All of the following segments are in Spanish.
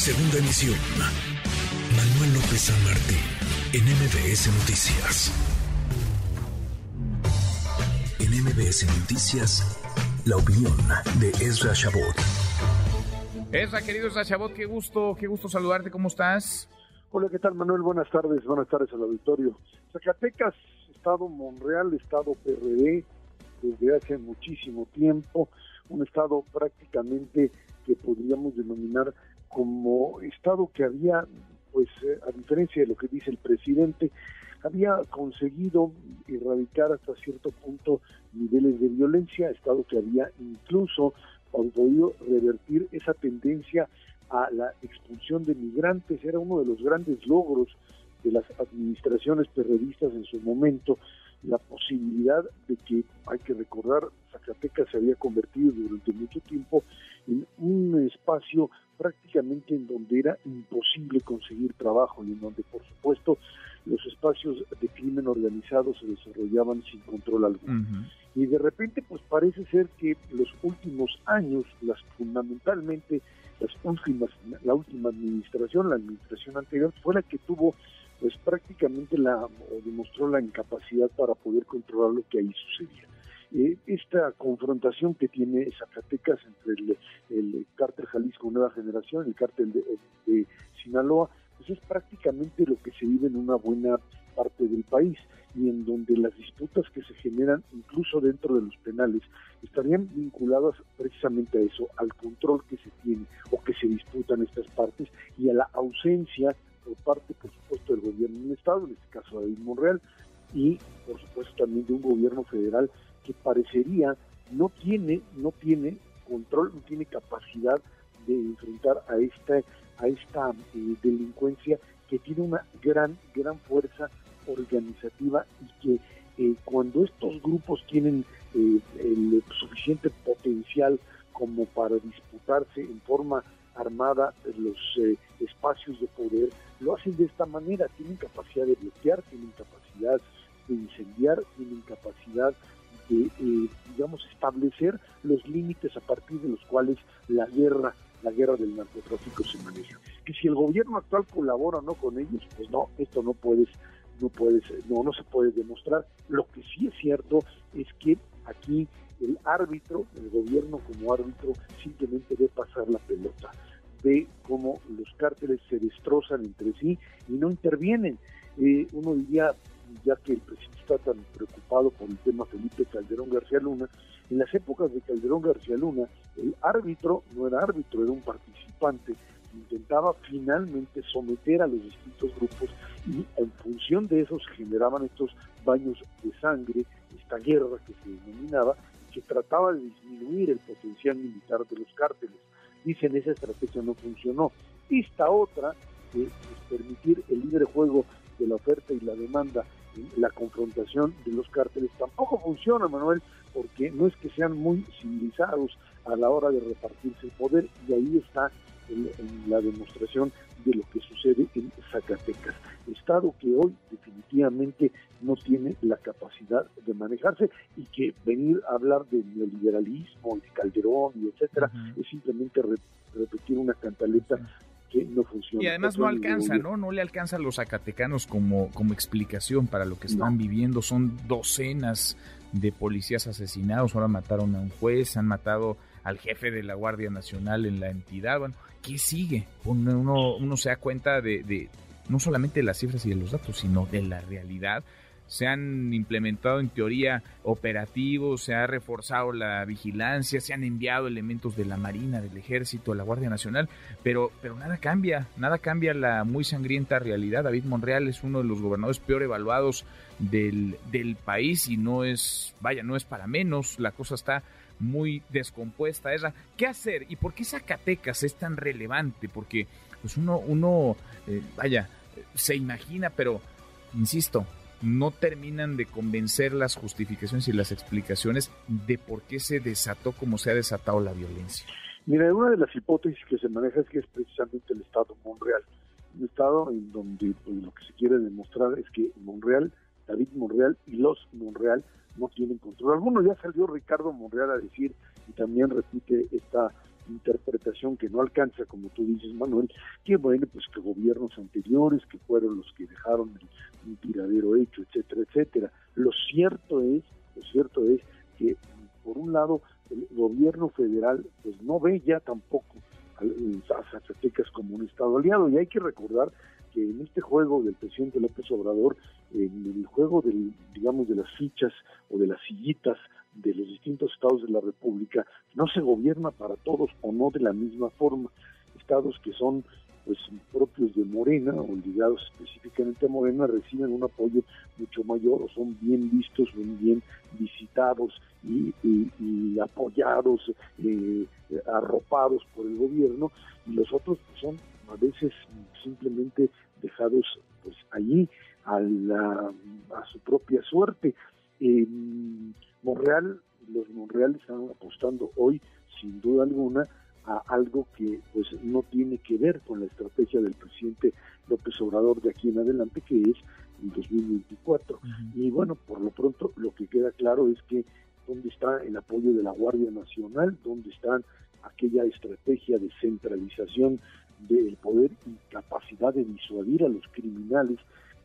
Segunda emisión. Manuel López San Martín, en MBS Noticias. En MBS Noticias, la opinión de Ezra Shabot. Ezra, querido Ezra Shabot, qué gusto, qué gusto saludarte, ¿cómo estás? Hola, ¿qué tal Manuel? Buenas tardes, buenas tardes al auditorio. Zacatecas, Estado Monreal, Estado PRD, desde hace muchísimo tiempo, un Estado prácticamente que podríamos denominar como Estado que había, pues eh, a diferencia de lo que dice el presidente, había conseguido erradicar hasta cierto punto niveles de violencia, Estado que había incluso podido revertir esa tendencia a la expulsión de migrantes, era uno de los grandes logros de las administraciones periodistas en su momento, la posibilidad de que, hay que recordar, Zacatecas se había convertido durante mucho tiempo en un espacio prácticamente en donde era imposible conseguir trabajo y en donde, por supuesto, los espacios de crimen organizado se desarrollaban sin control alguno. Y de repente, pues parece ser que los últimos años, las fundamentalmente las últimas, la última administración, la administración anterior, fue la que tuvo pues prácticamente la o demostró la incapacidad para poder controlar lo que ahí sucedía. Eh, esta confrontación que tiene Zacatecas entre Nueva Generación el cártel de, Sinaloa, pues es prácticamente lo que se vive en una buena parte del país y en donde las disputas que se generan incluso dentro de los penales estarían vinculadas precisamente a eso, al control que se tiene o que se disputan estas partes y a la ausencia por parte, por supuesto, del gobierno del Estado, en este caso David Monreal, y por supuesto también de un gobierno federal que parecería no tiene, no tiene control, no tiene capacidad de enfrentar a esta, a esta eh, delincuencia que tiene una gran, gran fuerza organizativa y que eh, cuando estos grupos tienen eh, el suficiente potencial como para disputarse en forma armada los espacios de poder, lo hacen de esta manera, tienen capacidad de bloquear, tienen capacidad de incendiar, tienen capacidad de, eh, digamos, establecer los límites a partir de los cuales la guerra, la guerra del narcotráfico se maneja. Que si el gobierno actual colabora o no con ellos, pues no, esto no puedes, no puedes, no, no se puede demostrar. Lo que sí es cierto es que aquí el árbitro, el gobierno como árbitro, simplemente ve pasar la pelota, ve cómo los cárteles se destrozan entre sí y no intervienen. Eh, uno diría, ya que el presidente está tan preocupado por el tema Felipe Calderón García Luna, en las épocas de Calderón García Luna, el árbitro no era árbitro, era un participante, intentaba finalmente someter a los distintos grupos y en función de eso se generaban estos baños de sangre, esta guerra que se denominaba, que trataba de disminuir el potencial militar de los cárteles. Dicen esa estrategia no funcionó. Esta otra, de permitir el libre juego de la oferta y la demanda la confrontación de los cárteles tampoco funciona, Manuel, porque no es que sean muy civilizados a la hora de repartirse el poder y ahí está la demostración de lo que sucede en Zacatecas, Estado que hoy definitivamente no tiene la capacidad de manejarse y que venir a hablar de neoliberalismo y de Calderón y etcétera es simplemente repetir una cantaleta que no funciona. Y además no alcanza, ¿no? No le alcanza a los zacatecanos como, como explicación para lo que están viviendo. Son docenas de policías asesinados. Ahora mataron a un juez, han matado al jefe de la Guardia Nacional en la entidad. Bueno, ¿qué sigue? Uno, uno se da cuenta de, de no solamente de las cifras y de los datos, sino de la realidad se han implementado en teoría operativos, se ha reforzado la vigilancia, se han enviado elementos de la Marina, del Ejército, de la Guardia Nacional, pero, pero nada cambia, nada cambia la muy sangrienta realidad. David Monreal es uno de los gobernadores peor evaluados del, del país y no es, vaya, no es para menos, la cosa está muy descompuesta. Esa. ¿Qué hacer y por qué Zacatecas es tan relevante? Porque pues uno, uno eh, vaya, se imagina, pero insisto, no terminan de convencer las justificaciones y las explicaciones de por qué se desató como se ha desatado la violencia. Mira, una de las hipótesis que se maneja es que es precisamente el Estado Monreal, un Estado en donde pues, lo que se quiere demostrar es que Monreal, David Monreal y los Monreal no tienen control alguno. Ya salió Ricardo Monreal a decir, y también repite esta interpretación que no alcanza, como tú dices, Manuel, que bueno, pues que gobiernos anteriores, que fueron los que dejaron un tiradero hecho, etcétera, etcétera. Lo cierto es, lo cierto es que, por un lado, el gobierno federal pues no ve ya tampoco a Zacatecas como un estado aliado y hay que recordar que en este juego del presidente López Obrador, en el juego del, digamos, de las fichas o de las sillitas de los distintos estados de la República, no se gobierna para todos o no de la misma forma. Estados que son pues propios de Morena o ligados específicamente a Morena reciben un apoyo mucho mayor o son bien vistos, son bien visitados y, apoyados, eh, arropados por el gobierno y los otros pues, son a veces simplemente dejados pues allí a, la, a su propia suerte. Monreal, los Monreal están apostando hoy, sin duda alguna, a algo que pues no tiene que ver con la estrategia del presidente López Obrador de aquí en adelante, que es el 2024. Y bueno, por lo pronto lo que queda claro es que dónde está el apoyo de la Guardia Nacional, dónde está aquella estrategia de centralización del poder y capacidad de disuadir a los criminales,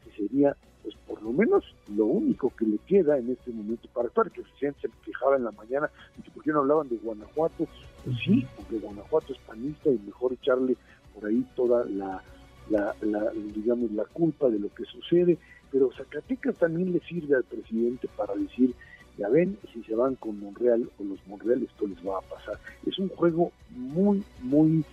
que sería, pues por lo menos, lo único que le queda en este momento para actuar, que el presidente se quejaba en la mañana y que por qué no hablaban de Guanajuato, pues sí, porque Guanajuato es panista y mejor echarle por ahí toda la, la, la, digamos, la culpa de lo que sucede, pero Zacatecas también le sirve al presidente para decir, ya ven, si se van con Monreal o los Monreal, esto les va a pasar. Es un juego muy, muy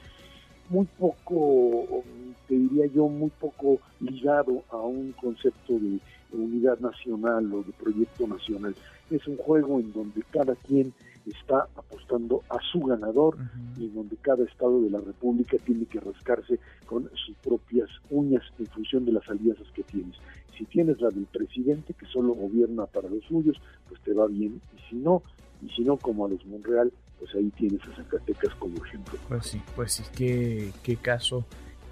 muy poco, te diría yo, muy poco ligado a un concepto de unidad nacional o de proyecto nacional. Es un juego en donde cada quien está apostando a su ganador y en donde cada estado de la República tiene que rascarse con sus propias uñas en función de las alianzas que tienes. Si tienes la del presidente que solo gobierna para los suyos, pues te va bien, y si no, y si no como a los Monreal, pues ahí tienes a Zacatecas como ejemplo. Pues sí, pues sí, qué, qué caso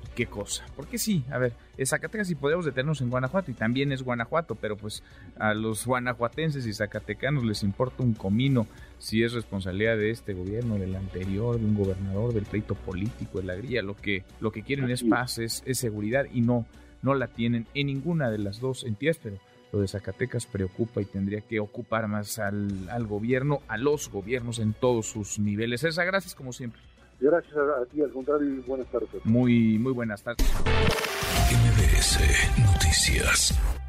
y qué cosa. Porque sí, a ver, Zacatecas sí podemos detenernos en Guanajuato y también es Guanajuato, pero pues a los guanajuatenses y zacatecanos les importa un comino si es responsabilidad de este gobierno, del anterior, de un gobernador, del pleito político, de la grilla. Lo que, lo que quieren es paz, es, es seguridad y no, no la tienen en ninguna de las dos entidades, pero lo de Zacatecas preocupa y tendría que ocupar más al, al gobierno, a los gobiernos en todos sus niveles. Esa, gracias como siempre. Gracias a ti, al contrario, y buenas tardes. Muy, muy buenas tardes. MBS Noticias.